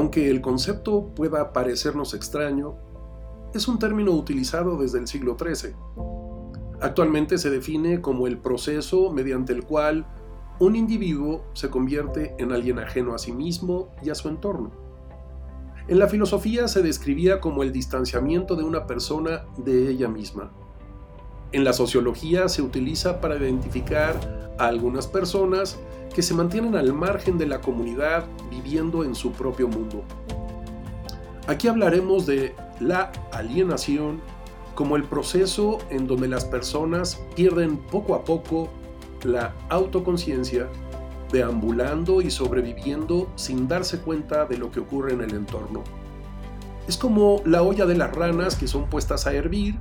Aunque el concepto pueda parecernos extraño, es un término utilizado desde el siglo XIII. Actualmente se define como el proceso mediante el cual un individuo se convierte en alguien ajeno a sí mismo y a su entorno. En la filosofía se describía como el distanciamiento de una persona de ella misma. En la sociología se utiliza para identificar a algunas personas que se mantienen al margen de la comunidad viviendo en su propio mundo. Aquí hablaremos de la alienación como el proceso en donde las personas pierden poco a poco la autoconciencia, deambulando y sobreviviendo sin darse cuenta de lo que ocurre en el entorno. Es como la olla de las ranas que son puestas a hervir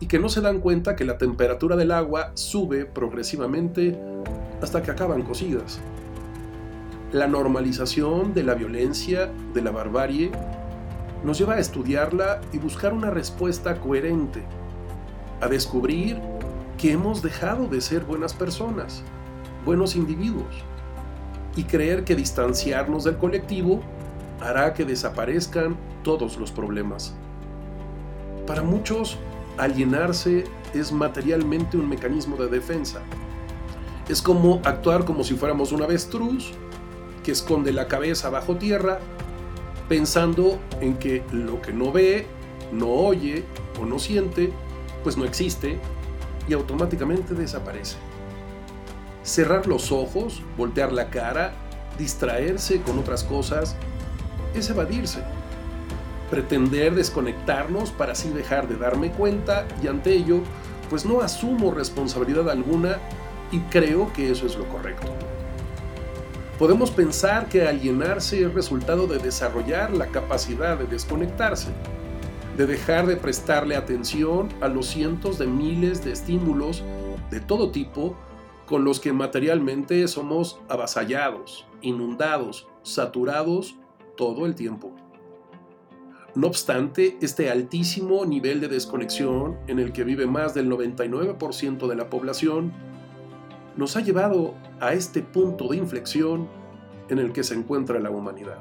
y que no se dan cuenta que la temperatura del agua sube progresivamente hasta que acaban cocidas. La normalización de la violencia, de la barbarie, nos lleva a estudiarla y buscar una respuesta coherente, a descubrir que hemos dejado de ser buenas personas, buenos individuos, y creer que distanciarnos del colectivo hará que desaparezcan todos los problemas. Para muchos, alienarse es materialmente un mecanismo de defensa. Es como actuar como si fuéramos un avestruz que esconde la cabeza bajo tierra, pensando en que lo que no ve, no oye o no siente, pues no existe y automáticamente desaparece. Cerrar los ojos, voltear la cara, distraerse con otras cosas, es evadirse. Pretender desconectarnos para así dejar de darme cuenta y ante ello, pues no asumo responsabilidad alguna y creo que eso es lo correcto. Podemos pensar que alienarse es resultado de desarrollar la capacidad de desconectarse, de dejar de prestarle atención a los cientos de miles de estímulos de todo tipo con los que materialmente somos avasallados, inundados, saturados todo el tiempo. No obstante, este altísimo nivel de desconexión en el que vive más del 99% de la población nos ha llevado a este punto de inflexión en el que se encuentra la humanidad.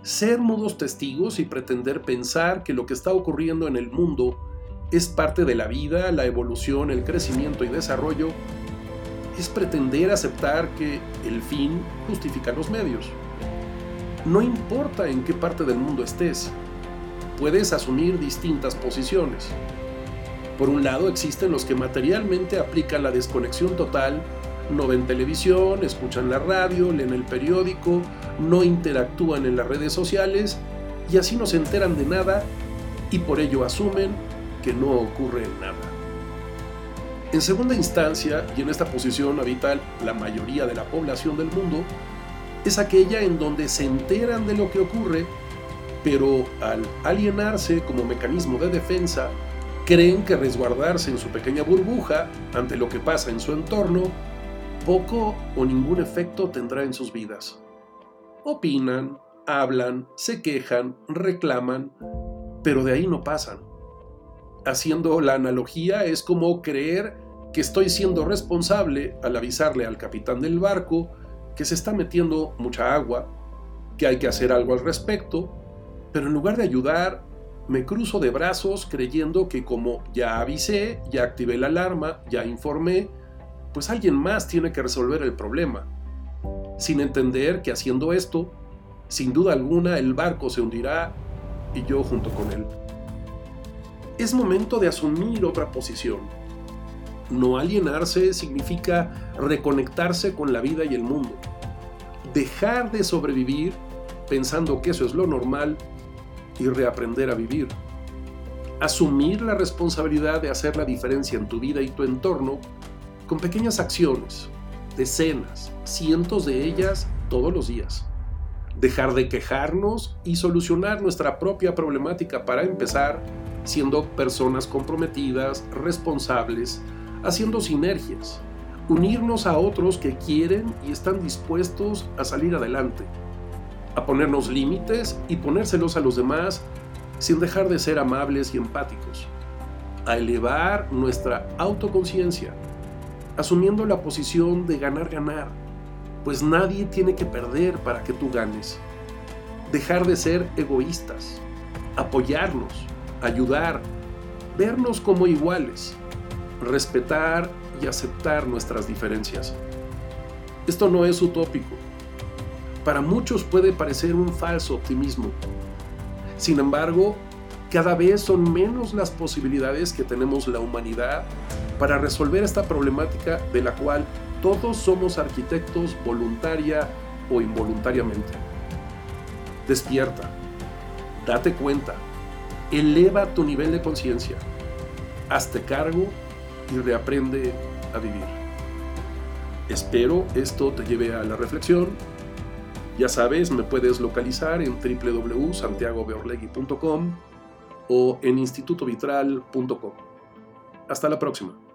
Ser mudos testigos y pretender pensar que lo que está ocurriendo en el mundo es parte de la vida, la evolución, el crecimiento y desarrollo, es pretender aceptar que el fin justifica los medios. No importa en qué parte del mundo estés, puedes asumir distintas posiciones. Por un lado existen los que materialmente aplican la desconexión total, no ven televisión, escuchan la radio, leen el periódico, no interactúan en las redes sociales y así no se enteran de nada y por ello asumen que no ocurre nada. En segunda instancia, y en esta posición habita la mayoría de la población del mundo, es aquella en donde se enteran de lo que ocurre, pero al alienarse como mecanismo de defensa, creen que resguardarse en su pequeña burbuja ante lo que pasa en su entorno poco o ningún efecto tendrá en sus vidas. Opinan, hablan, se quejan, reclaman, pero de ahí no pasan. Haciendo la analogía es como creer que estoy siendo responsable al avisarle al capitán del barco que se está metiendo mucha agua, que hay que hacer algo al respecto, pero en lugar de ayudar me cruzo de brazos creyendo que como ya avisé, ya activé la alarma, ya informé, pues alguien más tiene que resolver el problema, sin entender que haciendo esto, sin duda alguna el barco se hundirá y yo junto con él. Es momento de asumir otra posición. No alienarse significa reconectarse con la vida y el mundo. Dejar de sobrevivir pensando que eso es lo normal y reaprender a vivir. Asumir la responsabilidad de hacer la diferencia en tu vida y tu entorno con pequeñas acciones, decenas, cientos de ellas todos los días. Dejar de quejarnos y solucionar nuestra propia problemática para empezar siendo personas comprometidas, responsables, haciendo sinergias, unirnos a otros que quieren y están dispuestos a salir adelante a ponernos límites y ponérselos a los demás sin dejar de ser amables y empáticos, a elevar nuestra autoconciencia, asumiendo la posición de ganar-ganar, pues nadie tiene que perder para que tú ganes. dejar de ser egoístas, apoyarnos, ayudar, vernos como iguales, respetar y aceptar nuestras diferencias. Esto no es utópico. Para muchos puede parecer un falso optimismo. Sin embargo, cada vez son menos las posibilidades que tenemos la humanidad para resolver esta problemática de la cual todos somos arquitectos voluntaria o involuntariamente. Despierta, date cuenta, eleva tu nivel de conciencia, hazte cargo y reaprende a vivir. Espero esto te lleve a la reflexión. Ya sabes, me puedes localizar en www.santiagobeorlegui.com o en institutovitral.com. Hasta la próxima.